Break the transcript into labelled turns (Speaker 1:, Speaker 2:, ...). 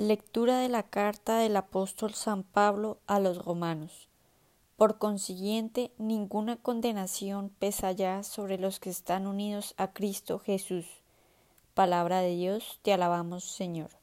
Speaker 1: Lectura de la carta del apóstol San Pablo a los romanos. Por consiguiente, ninguna condenación pesa ya sobre los que están unidos a Cristo Jesús. Palabra de Dios, te alabamos Señor.